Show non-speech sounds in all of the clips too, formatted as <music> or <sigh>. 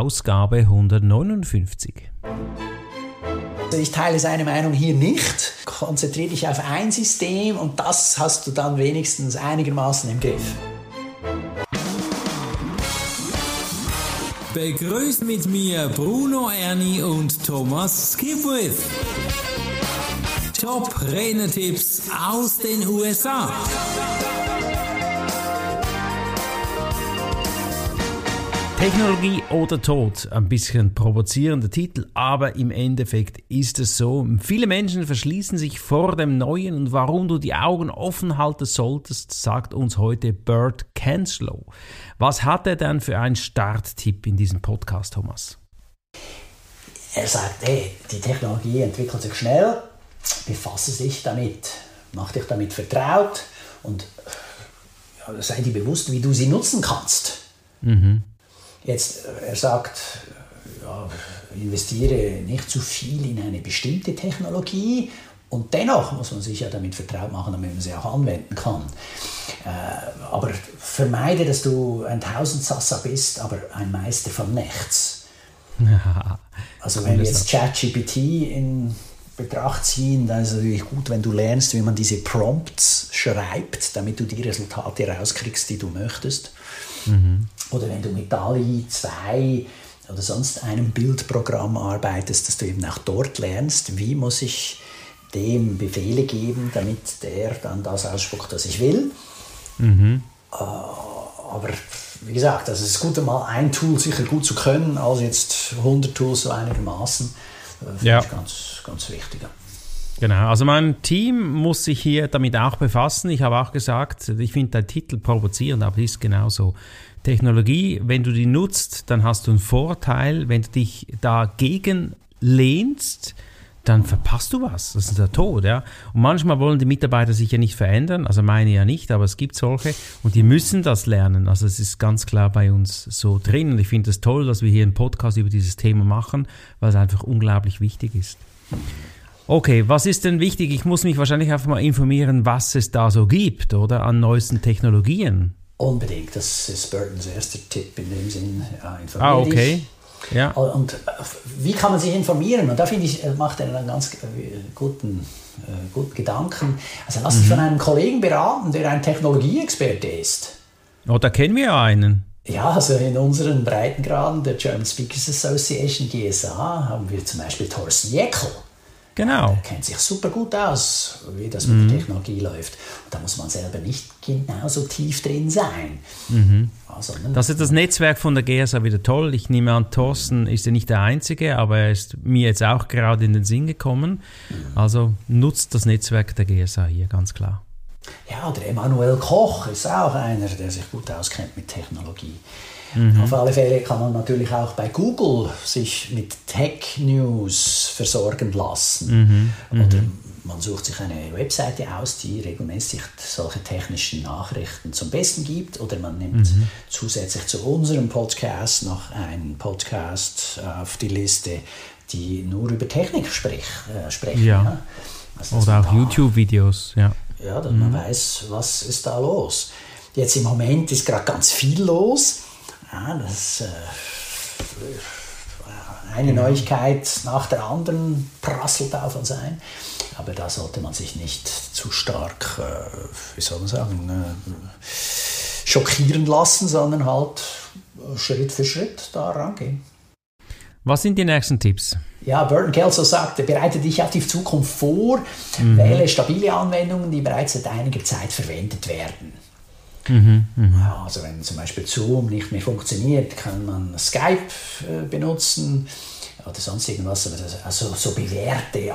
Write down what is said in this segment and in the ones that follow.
Ausgabe 159. Ich teile seine Meinung hier nicht. Konzentriere dich auf ein System und das hast du dann wenigstens einigermaßen im Griff. Begrüßt mit mir Bruno Ernie und Thomas Skipwith. Top Rennertipps aus den USA. Technologie oder Tod, ein bisschen provozierender Titel, aber im Endeffekt ist es so. Viele Menschen verschließen sich vor dem Neuen und warum du die Augen offen halten solltest, sagt uns heute Bert Kenslow. Was hat er denn für einen Starttipp in diesem Podcast, Thomas? Er sagt, hey, die Technologie entwickelt sich schnell, befasse dich damit, mach dich damit vertraut und sei dir bewusst, wie du sie nutzen kannst. Mhm. Jetzt, er sagt, ja, investiere nicht zu viel in eine bestimmte Technologie und dennoch muss man sich ja damit vertraut machen, damit man sie auch anwenden kann. Äh, aber vermeide, dass du ein Tausendsassa bist, aber ein Meister von nichts. <laughs> also wenn wir jetzt ChatGPT in Betracht ziehen, dann ist es natürlich gut, wenn du lernst, wie man diese Prompts schreibt, damit du die Resultate rauskriegst, die du möchtest. Mhm. Oder wenn du mit DALI 2 oder sonst einem Bildprogramm arbeitest, dass du eben auch dort lernst, wie muss ich dem Befehle geben, damit der dann das ausspuckt, was ich will. Mhm. Äh, aber wie gesagt, also es ist gut, mal ein Tool sicher gut zu können, als jetzt 100 Tools so einigermaßen. Äh, ja. ich ganz, ganz wichtig. Genau, also mein Team muss sich hier damit auch befassen. Ich habe auch gesagt, ich finde dein Titel provozierend, aber ist genauso. Technologie, wenn du die nutzt, dann hast du einen Vorteil. Wenn du dich dagegen lehnst, dann verpasst du was. Das ist der Tod, ja. Und manchmal wollen die Mitarbeiter sich ja nicht verändern, also meine ja nicht, aber es gibt solche und die müssen das lernen. Also es ist ganz klar bei uns so drin und ich finde es toll, dass wir hier einen Podcast über dieses Thema machen, weil es einfach unglaublich wichtig ist. Okay, was ist denn wichtig? Ich muss mich wahrscheinlich einfach mal informieren, was es da so gibt, oder? An neuesten Technologien. Unbedingt, das ist Burtons erster Tipp in dem Sinn. Ja, ah, okay. Dich. Ja. Und äh, wie kann man sich informieren? Und da finde ich, macht er einen ganz äh, guten, äh, guten Gedanken. Also lass dich mhm. von einem Kollegen beraten, der ein Technologieexperte ist. Oh, da kennen wir ja einen. Ja, also in unseren Breitengraden der German Speakers Association GSA haben wir zum Beispiel Thorsten Jeckel. Genau. Er kennt sich super gut aus, wie das mit mhm. der Technologie läuft. Und da muss man selber nicht genauso tief drin sein. Mhm. Also, das ist das Netzwerk von der GSA wieder toll. Ich nehme an, Thorsten ist ja nicht der Einzige, aber er ist mir jetzt auch gerade in den Sinn gekommen. Mhm. Also nutzt das Netzwerk der GSA hier, ganz klar. Ja, der Emanuel Koch ist auch einer, der sich gut auskennt mit Technologie. Mhm. Auf alle Fälle kann man natürlich auch bei Google sich mit Tech News versorgen lassen. Mhm. Oder mhm. man sucht sich eine Webseite aus, die regelmäßig solche technischen Nachrichten zum Besten gibt. Oder man nimmt mhm. zusätzlich zu unserem Podcast noch einen Podcast auf die Liste, die nur über Technik sprich, äh, sprechen. Ja. ja. Also, Oder auch YouTube-Videos. Ja, ja dass man mhm. weiß, was ist da los. Jetzt im Moment ist gerade ganz viel los. Ja, das äh, eine Neuigkeit nach der anderen prasselt auf uns ein. Aber da sollte man sich nicht zu stark, äh, wie soll man sagen, äh, schockieren lassen, sondern halt Schritt für Schritt da rangehen. Was sind die nächsten Tipps? Ja, Burton Kelso sagt, bereite dich auf die Zukunft vor, mhm. wähle stabile Anwendungen, die bereits seit einiger Zeit verwendet werden. Mhm, mh. Also wenn zum Beispiel Zoom nicht mehr funktioniert, kann man Skype äh, benutzen oder sonst irgendwas, also so bewährte äh,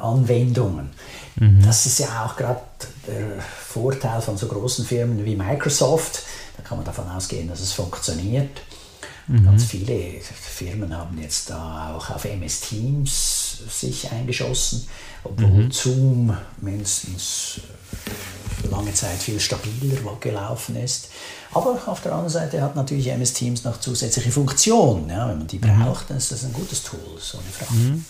Anwendungen. Mhm. Das ist ja auch gerade der Vorteil von so großen Firmen wie Microsoft. Da kann man davon ausgehen, dass es funktioniert. Mhm. Ganz viele Firmen haben jetzt da auch auf MS Teams sich eingeschossen, obwohl mhm. Zoom mindestens lange Zeit viel stabiler gelaufen ist. Aber auf der anderen Seite hat natürlich MS Teams noch zusätzliche Funktionen. Ja, wenn man die mhm. braucht, dann ist das ein gutes Tool, so eine Frage. Mhm.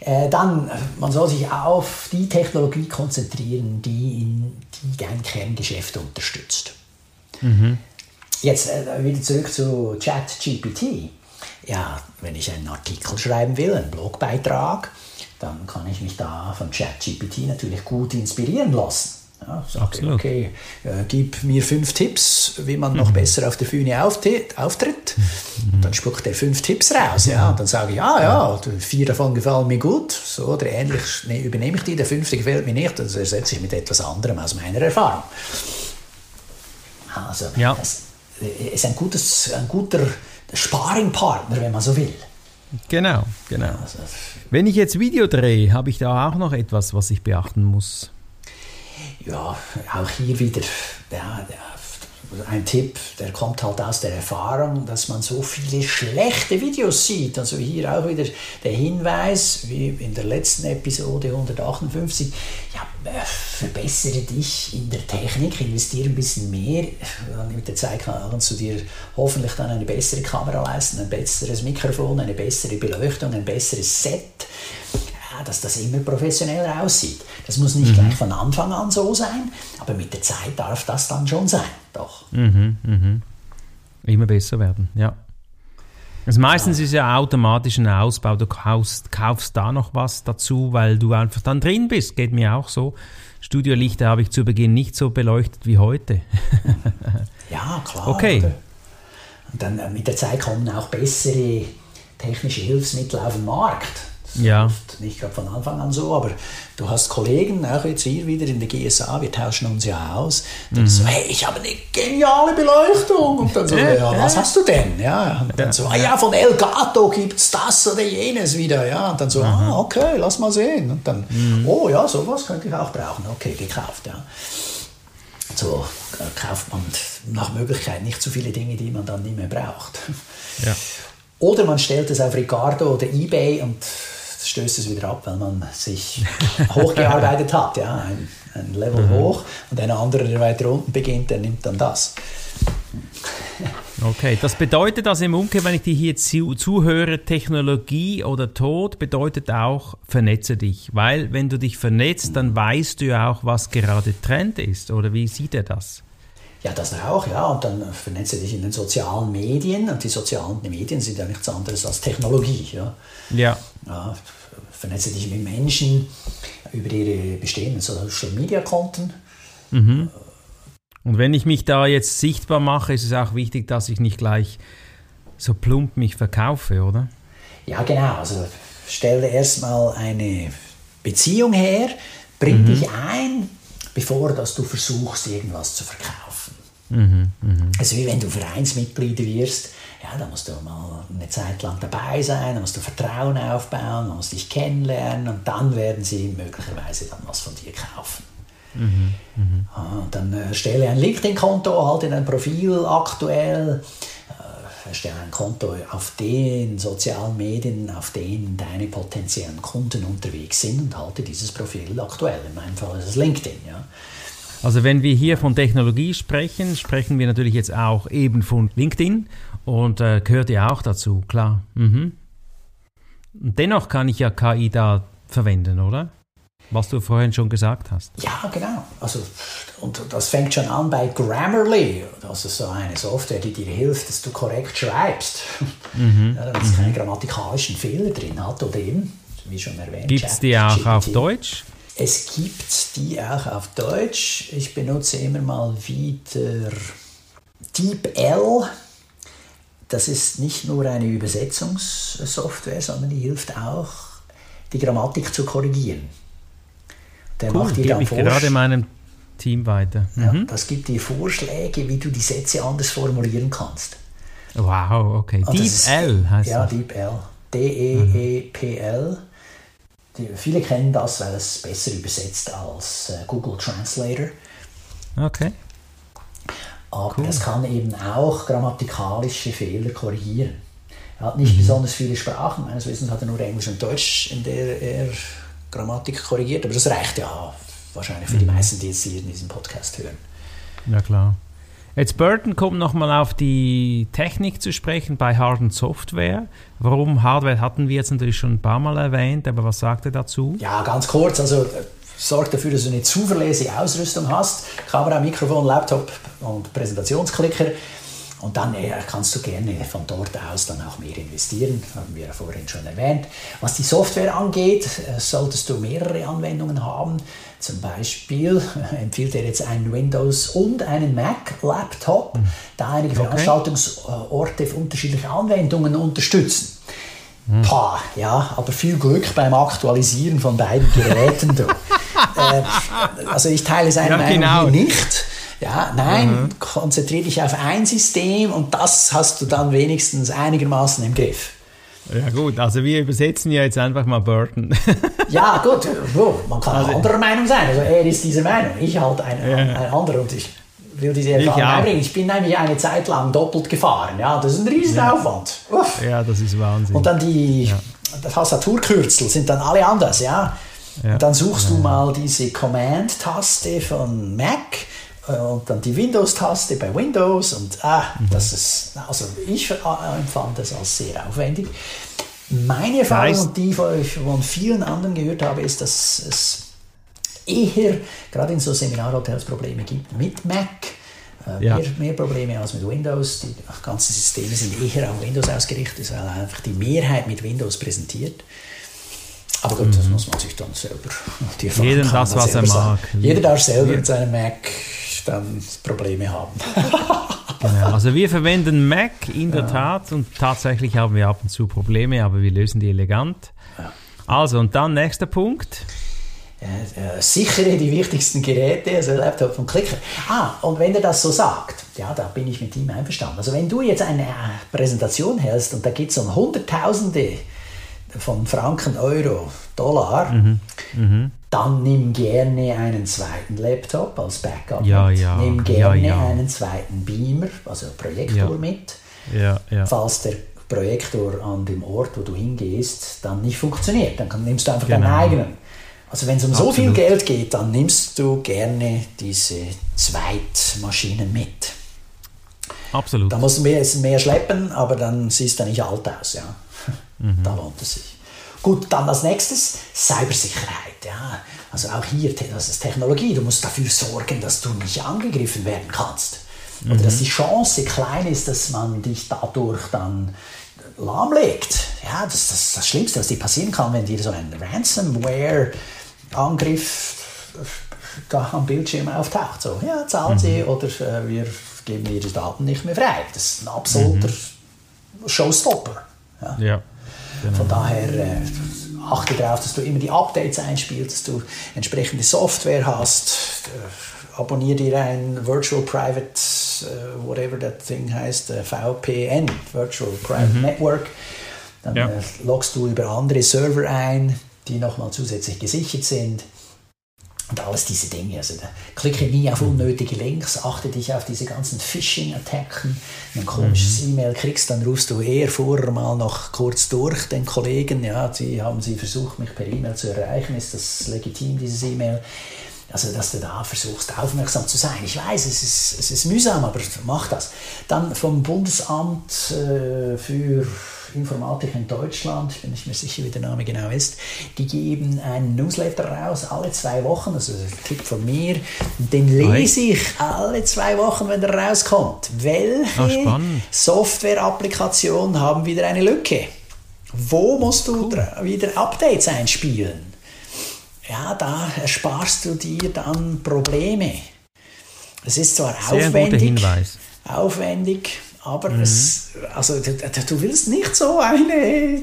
Äh, dann, man soll sich auf die Technologie konzentrieren, die, in, die dein Kerngeschäft unterstützt. Mhm. Jetzt äh, wieder zurück zu ChatGPT. Ja, wenn ich einen Artikel schreiben will, einen Blogbeitrag, dann kann ich mich da von ChatGPT natürlich gut inspirieren lassen. Ja, sage, okay, äh, gib mir fünf Tipps, wie man noch mhm. besser auf der Bühne auftritt. Mhm. Dann spuckt er fünf Tipps raus. Ja, und dann sage ich, ah ja, vier davon gefallen mir gut, so oder ähnlich nee, übernehme ich die, der fünfte gefällt mir nicht, das ersetze ich mit etwas anderem aus meiner Erfahrung. Also, ja. das ist ein, gutes, ein guter Sparringpartner, wenn man so will. Genau, genau. Wenn ich jetzt Video drehe, habe ich da auch noch etwas, was ich beachten muss? Ja, auch hier wieder. Ja, ein Tipp, der kommt halt aus der Erfahrung, dass man so viele schlechte Videos sieht. Also hier auch wieder der Hinweis, wie in der letzten Episode 158, ja, äh, verbessere dich in der Technik, investiere ein bisschen mehr. Mit der Zeit kannst du dir hoffentlich dann eine bessere Kamera leisten, ein besseres Mikrofon, eine bessere Beleuchtung, ein besseres Set dass das immer professioneller aussieht. Das muss nicht mhm. gleich von Anfang an so sein, aber mit der Zeit darf das dann schon sein, doch. Mhm, mhm. Immer besser werden, ja. Also meistens ja. ist ja automatisch ein Ausbau, du kaufst, kaufst da noch was dazu, weil du einfach dann drin bist, geht mir auch so. Studiolichter habe ich zu Beginn nicht so beleuchtet wie heute. <laughs> ja, klar. Okay. Und dann äh, mit der Zeit kommen auch bessere technische Hilfsmittel auf den Markt. Ja. Nicht gerade von Anfang an so, aber du hast Kollegen, auch jetzt hier wieder in der GSA, wir tauschen uns ja aus. Dann mhm. so, hey, ich habe eine geniale Beleuchtung. Und dann so, ja, ja was hast du denn? Ja, und dann so, ah ja, von Elgato gibt es das oder jenes wieder. Ja, und dann so, mhm. ah, okay, lass mal sehen. Und dann, mhm. oh ja, sowas könnte ich auch brauchen. Okay, gekauft, ja. So äh, kauft man nach Möglichkeit nicht so viele Dinge, die man dann nicht mehr braucht. Ja. Oder man stellt es auf Ricardo oder Ebay und stößt es wieder ab, weil man sich <laughs> hochgearbeitet hat. Ja, ein, ein Level mhm. hoch und ein anderer, der weiter unten beginnt, der nimmt dann das. Okay, das bedeutet also im Umkehr, wenn ich dir hier zu, zuhöre, Technologie oder Tod bedeutet auch, vernetze dich. Weil wenn du dich vernetzt, dann weißt du ja auch, was gerade Trend ist. Oder wie sieht er das? Ja, das auch, ja. Und dann vernetze dich in den sozialen Medien. Und die sozialen Medien sind ja nichts anderes als Technologie. Ja. ja. Ja vernetze dich mit Menschen über ihre bestehenden Social Media Konten. Mhm. Und wenn ich mich da jetzt sichtbar mache, ist es auch wichtig, dass ich nicht gleich so plump mich verkaufe, oder? Ja, genau. Also stelle erstmal eine Beziehung her, bring mhm. dich ein, bevor dass du versuchst, irgendwas zu verkaufen. Mhm, mh. Also wie wenn du Vereinsmitglied wirst, ja, da musst du mal eine Zeit lang dabei sein, da musst du Vertrauen aufbauen, da musst dich kennenlernen und dann werden sie möglicherweise dann was von dir kaufen. Mhm, mh. dann erstelle ein LinkedIn-Konto, halte dein Profil aktuell, äh, erstelle ein Konto auf den sozialen Medien, auf denen deine potenziellen Kunden unterwegs sind und halte dieses Profil aktuell. In meinem Fall ist es LinkedIn. Ja. Also wenn wir hier von Technologie sprechen, sprechen wir natürlich jetzt auch eben von LinkedIn und äh, gehört ja auch dazu, klar. Mhm. Und dennoch kann ich ja KI da verwenden, oder? Was du vorhin schon gesagt hast. Ja, genau. Also, und das fängt schon an bei Grammarly. Das ist so eine Software, die dir hilft, dass du korrekt schreibst. Mhm. Ja, damit es mhm. keine grammatikalischen Fehler drin hat oder eben, wie schon erwähnt. Gibt es die auch auf Deutsch? Es gibt die auch auf Deutsch. Ich benutze immer mal wieder DeepL. Das ist nicht nur eine Übersetzungssoftware, sondern die hilft auch, die Grammatik zu korrigieren. Der cool, macht dir dann ich gerade meinem Team weiter. Mhm. Ja, das gibt dir Vorschläge, wie du die Sätze anders formulieren kannst. Wow, okay. DeepL heißt ja, das? Ja, DeepL. D-E-E-P-L. Die, viele kennen das, weil es besser übersetzt als äh, Google Translator. Okay. Aber cool. das kann eben auch grammatikalische Fehler korrigieren. Er hat nicht mhm. besonders viele Sprachen, meines Wissens hat er nur Englisch und Deutsch, in der er Grammatik korrigiert, aber das reicht ja wahrscheinlich für mhm. die meisten, die jetzt hier in diesem Podcast hören. Ja klar. Jetzt Burton kommt nochmal auf die Technik zu sprechen bei Hard Software. Warum Hardware hatten wir jetzt natürlich schon ein paar Mal erwähnt, aber was sagt er dazu? Ja, ganz kurz. Also sorg dafür, dass du eine zuverlässige Ausrüstung hast. Kamera, Mikrofon, Laptop und Präsentationsklicker. Und dann äh, kannst du gerne von dort aus dann auch mehr investieren, haben wir ja vorhin schon erwähnt. Was die Software angeht, äh, solltest du mehrere Anwendungen haben. Zum Beispiel äh, empfiehlt er jetzt einen Windows und einen Mac-Laptop, mhm. da einige okay. Veranstaltungsorte für unterschiedliche Anwendungen unterstützen. Mhm. Pah, ja, aber viel Glück beim Aktualisieren von beiden Geräten. <laughs> äh, also ich teile seine ja, Meinung genau. nicht. Ja, nein, mhm. konzentriere dich auf ein System und das hast du dann wenigstens einigermaßen im Griff. Ja gut, also wir übersetzen ja jetzt einfach mal Burton. <laughs> ja gut, man kann also, anderer Meinung sein. Also er ist dieser Meinung, ich halt ein, ja. ein anderer und ich will diese Erfahrung einbringen. Ich bin nämlich eine Zeit lang doppelt gefahren. Ja, das ist ein Riesenaufwand. Ja. ja, das ist Wahnsinn. Und dann die ja. Tastaturkürzel sind dann alle anders. Ja. ja. Und dann suchst du mal diese Command-Taste von Mac und dann die Windows-Taste bei Windows und ah, mhm. das ist, also ich empfand das als sehr aufwendig. Meine Erfahrung und die ich von vielen anderen gehört habe, ist, dass es eher gerade in so Seminarhotels Probleme gibt mit Mac. Äh, ja. mehr, mehr, Probleme als mit Windows. Die ganzen Systeme sind eher auf Windows ausgerichtet, weil einfach die Mehrheit mit Windows präsentiert. Aber gut, mhm. das muss man sich dann selber. Die Jeder das, was er mag. Jeder darf selber mit seinem Mac dann Probleme haben. <laughs> genau. Also wir verwenden Mac in der ja. Tat und tatsächlich haben wir ab und zu Probleme, aber wir lösen die elegant. Ja. Also und dann nächster Punkt. Äh, sichere die wichtigsten Geräte, also Laptop und Klicker. Ah, und wenn er das so sagt, ja, da bin ich mit ihm einverstanden. Also wenn du jetzt eine Präsentation hältst und da geht es um Hunderttausende von Franken, Euro, Dollar, mhm. Mhm. dann nimm gerne einen zweiten Laptop als Backup ja, mit. Ja. Nimm gerne ja, einen zweiten Beamer, also Projektor mit. Falls der Projektor an dem Ort, wo du hingehst, dann nicht funktioniert, dann nimmst du einfach genau. deinen eigenen. Also wenn es um Absolut. so viel Geld geht, dann nimmst du gerne diese Zweitmaschinen mit. Absolut. Da musst du mehr, mehr schleppen, aber dann siehst du nicht alt aus. Ja. Mhm. <laughs> Da lohnt es sich. Gut, dann als nächstes Cybersicherheit. Ja. Also auch hier, das ist Technologie. Du musst dafür sorgen, dass du nicht angegriffen werden kannst. Oder mhm. dass die Chance klein ist, dass man dich dadurch dann lahmlegt. Ja, das ist das, das Schlimmste, was dir passieren kann, wenn dir so ein Ransomware Angriff da am Bildschirm auftaucht. So, ja, zahlen Sie mhm. oder äh, wir geben Ihre Daten nicht mehr frei. Das ist ein absoluter mhm. Showstopper. Ja. ja genau. Von daher äh, achte darauf, dass du immer die Updates einspielst, dass du entsprechende Software hast. Äh, abonniere dir ein Virtual Private, uh, whatever that thing heißt, uh, VPN, Virtual Private mhm. Network. Dann ja. äh, loggst du über andere Server ein, die nochmal zusätzlich gesichert sind. Und alles diese Dinge. Also klicke nie auf unnötige Links, achte dich auf diese ganzen Phishing-Attacken. Wenn du ein komisches mhm. E-Mail kriegst, dann rufst du eher vorher mal noch kurz durch den Kollegen. Ja, sie haben sie versucht, mich per E-Mail zu erreichen. Ist das legitim, dieses E-Mail? Also, dass du da versuchst, aufmerksam zu sein. Ich weiß, es ist, es ist mühsam, aber mach das. Dann vom Bundesamt äh, für Informatik in Deutschland, ich bin nicht mehr sicher, wie der Name genau ist, die geben einen Newsletter raus, alle zwei Wochen, also ein Tipp von mir, den lese ich alle zwei Wochen, wenn er rauskommt. Welche oh, Software-Applikationen haben wieder eine Lücke? Wo musst du wieder Updates einspielen? ja, da ersparst du dir dann Probleme. Es ist zwar Sehr aufwendig, aufwendig, aber mhm. es, also, du, willst nicht so eine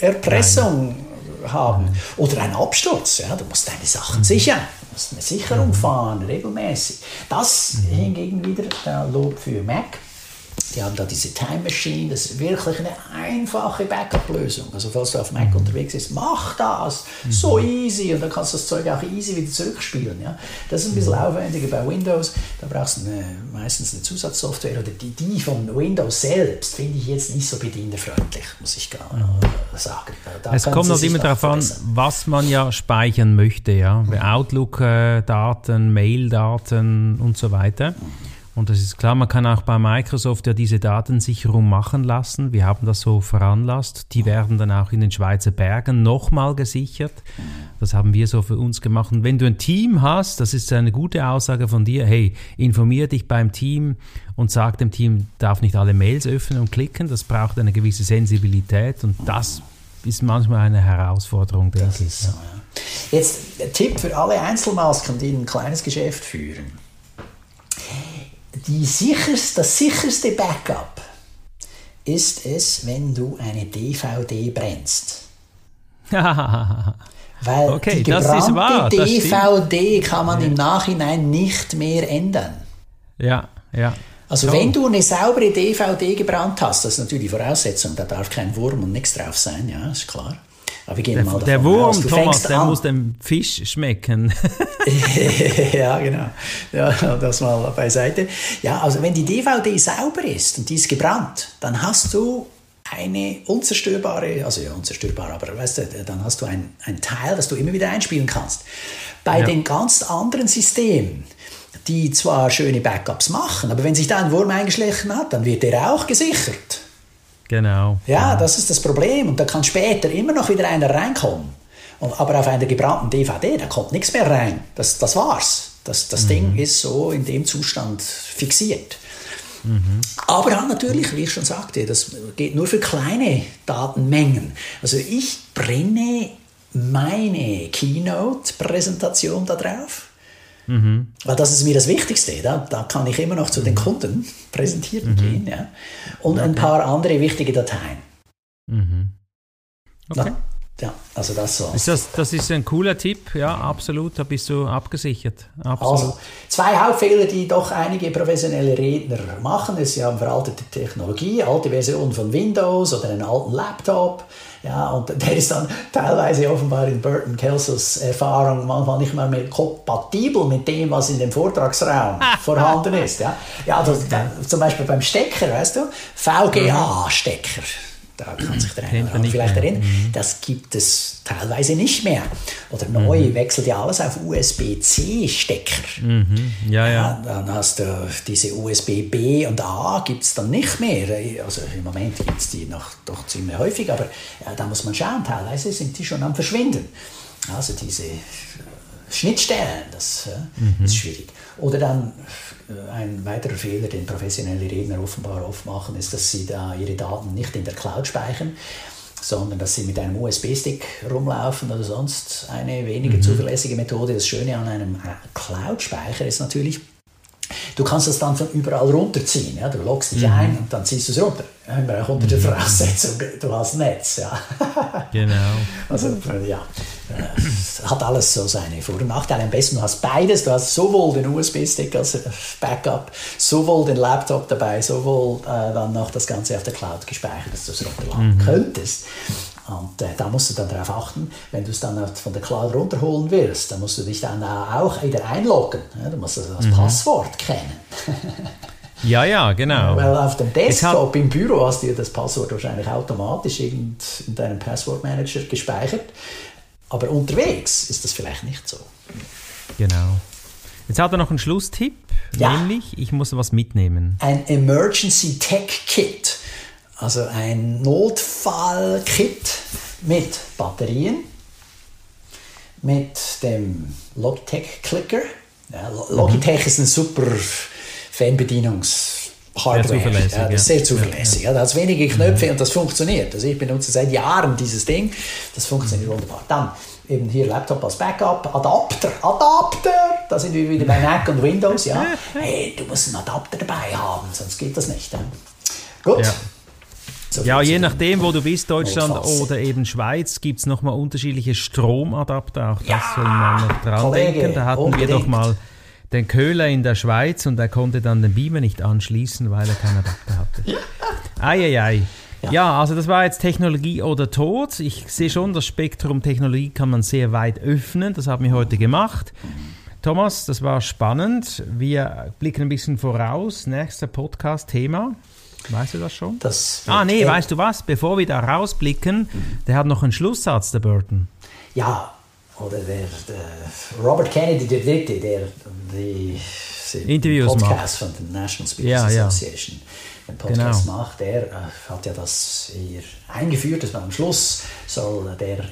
Erpressung Nein. haben mhm. oder einen Absturz. Ja, du musst deine Sachen mhm. sichern, du musst eine Sicherung mhm. fahren, regelmäßig. Das mhm. hingegen wieder der Lob für Mac. Die haben da diese Time Machine, das ist wirklich eine einfache Backup-Lösung. Also falls du auf Mac mhm. unterwegs bist, mach das, mhm. so easy und dann kannst du das Zeug auch easy wieder zurückspielen. Ja? Das ist ein bisschen mhm. aufwendiger bei Windows, da brauchst du eine, meistens eine Zusatzsoftware oder die, die von Windows selbst finde ich jetzt nicht so bedienerfreundlich, muss ich gar sagen. Da es kommt noch immer darauf an, was man ja speichern möchte, ja, mhm. Outlook-Daten, Mail-Daten und so weiter. Mhm. Und das ist klar, man kann auch bei Microsoft ja diese Datensicherung machen lassen. Wir haben das so veranlasst. Die werden dann auch in den Schweizer Bergen nochmal gesichert. Das haben wir so für uns gemacht. Und wenn du ein Team hast, das ist eine gute Aussage von dir, hey, informier dich beim Team und sag dem Team, darf nicht alle Mails öffnen und klicken. Das braucht eine gewisse Sensibilität und das ist manchmal eine Herausforderung, denke Das ich. ist so, ja. Jetzt ein Tipp für alle Einzelmasken, die ein kleines Geschäft führen. Die sicherste, das sicherste Backup ist es, wenn du eine DVD brennst. <laughs> Weil Okay, die das ist gebrannte wahr. DVD kann man im Nachhinein nicht mehr ändern. ja, ja. Also Toll. wenn du eine saubere DVD gebrannt hast, das ist natürlich die Voraussetzung, da darf kein Wurm und nichts drauf sein, ja, ist klar. Aber wir gehen Der, mal davon der Wurm, aus, du Thomas, der an. muss dem Fisch schmecken. <laughs> ja, genau. Ja, das mal beiseite. Ja, also wenn die DVD sauber ist und die ist gebrannt, dann hast du eine unzerstörbare, also ja, unzerstörbar, aber weißt du, dann hast du ein, ein Teil, das du immer wieder einspielen kannst. Bei Ja. den ganz anderen Systemen, die zwar schöne Backups machen, aber wenn sich da ein Wurm eingeschlichen hat, dann wird der auch gesichert. Genau. Ja, das ist das Problem. Und da kann später immer noch wieder einer reinkommen. Und, aber auf einer gebrannten DVD, da kommt nichts mehr rein. Das, das war's. Das, das Ding ist so in dem Zustand fixiert. Aber dann natürlich, wie ich schon sagte, das geht nur für kleine Datenmengen. Also ich brenne meine Keynote-Präsentation da drauf. Weil das ist mir das Wichtigste. Da, da kann ich immer noch zu den Kunden präsentieren gehen. Ja. Und ein paar andere wichtige Dateien. Okay. Ja, ja, also das so. Ist das, das ist ein cooler Tipp, ja, absolut, da bist du abgesichert. Absolut. Also, zwei Hauptfehler, die doch einige professionelle Redner machen, ist, sie haben veraltete Technologie, alte Version von Windows oder einen alten Laptop. Ja, und <laughs> der ist dann teilweise offenbar in Burton Kelsos Erfahrung manchmal nicht mehr, mehr kompatibel mit dem, was in dem Vortragsraum <laughs> vorhanden ist. Ja, ja da, zum Beispiel beim Stecker, weißt du, VGA-Stecker. Da kann sich der eine oder vielleicht erinnern. Das gibt es teilweise nicht mehr. Oder neu Mhm. wechselt ja alles auf USB-C-Stecker. ja, ja. Ja, dann hast du diese USB B und A gibt es dann nicht mehr. Also im Moment gibt es die noch doch ziemlich häufig, aber ja, da muss man schauen, teilweise sind die schon am Verschwinden. Also diese Schnittstellen, das äh, ist schwierig. Oder dann ein weiterer Fehler, den professionelle Redner offenbar oft machen, ist, dass sie da ihre Daten nicht in der Cloud speichern, sondern dass sie mit einem USB-Stick rumlaufen oder sonst eine weniger zuverlässige Methode. Das Schöne an einem äh, Cloud-Speicher ist natürlich, Du kannst das dann von überall runterziehen. Ja? Du loggst dich ein und dann ziehst du es runter. Immer auch unter der Voraussetzung, du hast Netz. Ja. <laughs> Genau. Also, ja, hat alles so seine Vor- und Nachteile. Am besten, du hast beides. Du hast sowohl den USB-Stick als Backup, sowohl den Laptop dabei, sowohl äh, dann noch das Ganze auf der Cloud gespeichert, dass du es runterladen könntest. Und äh, da musst du dann darauf achten, wenn du es dann von der Cloud runterholen willst, dann musst du dich dann auch wieder einloggen. Ja, du musst also das Passwort kennen. <laughs> Ja, ja, genau. Weil auf dem Desktop im Büro hast du das Passwort wahrscheinlich automatisch in deinem Passwortmanager gespeichert. Aber unterwegs ist das vielleicht nicht so. Genau. Jetzt hat er noch einen Schlusstipp, Ja. nämlich ich muss was mitnehmen. Ein Emergency Tech Kit, also ein Notfall-Kit mit Batterien, mit dem Logitech Clicker. Ja, Lo- Logitech ist ein super Fernbedienungs- Hardware. Sehr zuverlässig, ja, das ist sehr zuverlässig. Ja, da hat es wenige Knöpfe und das funktioniert. Also ich benutze seit Jahren dieses Ding. Das funktioniert wunderbar. Dann eben hier Laptop als Backup, Adapter, Adapter. Da sind wir wieder bei Mac und Windows. Ja, <laughs> hey, du musst einen Adapter dabei haben, sonst geht das nicht. Gut. Ja. So Ja, je nachdem, wo du bist, Deutschland Notfalls. oder eben Schweiz, gibt es nochmal unterschiedliche Stromadapter. Auch das Ja, soll man noch dran Kollege, denken. Da hatten wir doch unbedingt. mal den Köhler in der Schweiz und er konnte dann den Beamer nicht anschließen, weil er keinen Adapter hatte. Eieiei. Ja. also das war jetzt Technologie oder Tod. Ich sehe schon, das Spektrum Technologie kann man sehr weit öffnen. Das haben wir heute gemacht. Thomas, das war spannend. Wir blicken ein bisschen voraus. Nächster Podcast-Thema. Weißt du das schon? Das Ah, nee, weißt du was? Bevor wir da rausblicken, der hat noch einen Schlusssatz, der Burton. Ja, oder der, der Robert Kennedy der Dritte, der die Interviews Podcast macht. von der National Speakers ja, Association ja. den Podcast genau. macht. Der äh, hat ja das eher eingeführt, dass man am Schluss soll der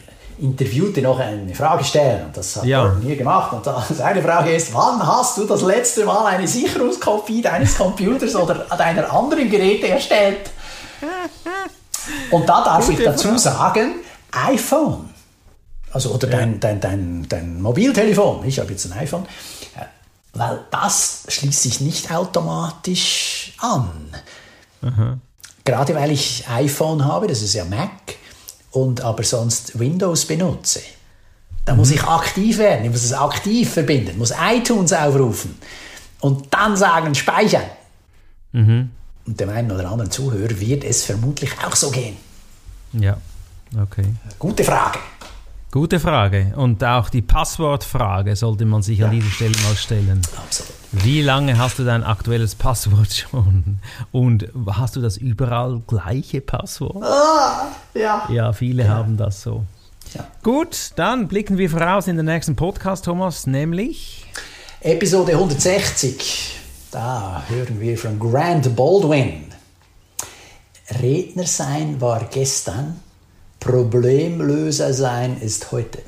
Interviewte noch eine Frage stellen. Und das hat ja. Gordon hier gemacht. Und <laughs> seine Frage ist, wann hast du das letzte Mal eine Sicherungskopie deines Computers oder deiner anderen Geräte erstellt? Und da darf ich dazu sagen, iPhone. Also, oder dein, dein, dein, dein Mobiltelefon. Ich habe jetzt ein iPhone. Weil das schließt sich nicht automatisch an. Mhm. Gerade weil ich iPhone habe, das ist ja Mac, und aber sonst Windows benutze. Da mhm. muss ich aktiv werden, ich muss es aktiv verbinden, muss iTunes aufrufen und dann sagen, speichern. Mhm. Und dem einen oder anderen Zuhörer wird es vermutlich auch so gehen. Ja, okay. Gute Frage. Gute Frage. Und auch die Passwortfrage sollte man sich ja. an dieser Stelle mal stellen. Absolut. Wie lange hast du dein aktuelles Passwort schon? Und hast du das überall gleiche Passwort? Ah, ja. Ja, viele ja. haben das so. Ja. Gut, dann blicken wir voraus in den nächsten Podcast, Thomas, nämlich Episode 160. Da hören wir von Grant Baldwin. Redner sein war gestern, Problemlöser sein ist heute.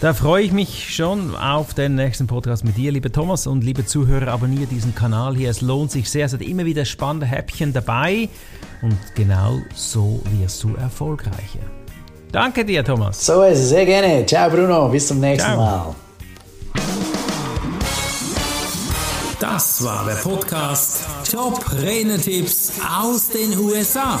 Da freue ich mich schon auf den nächsten Podcast mit dir, lieber Thomas. Und liebe Zuhörer, abonniere diesen Kanal hier. Es lohnt sich sehr. Es hat immer wieder spannende Häppchen dabei. Und genau so wirst du erfolgreicher. Danke dir, Thomas. So ist es. Sehr gerne. Ciao, Bruno. Bis zum nächsten Ciao. Mal. Das war der Podcast Top Renetipps aus den USA.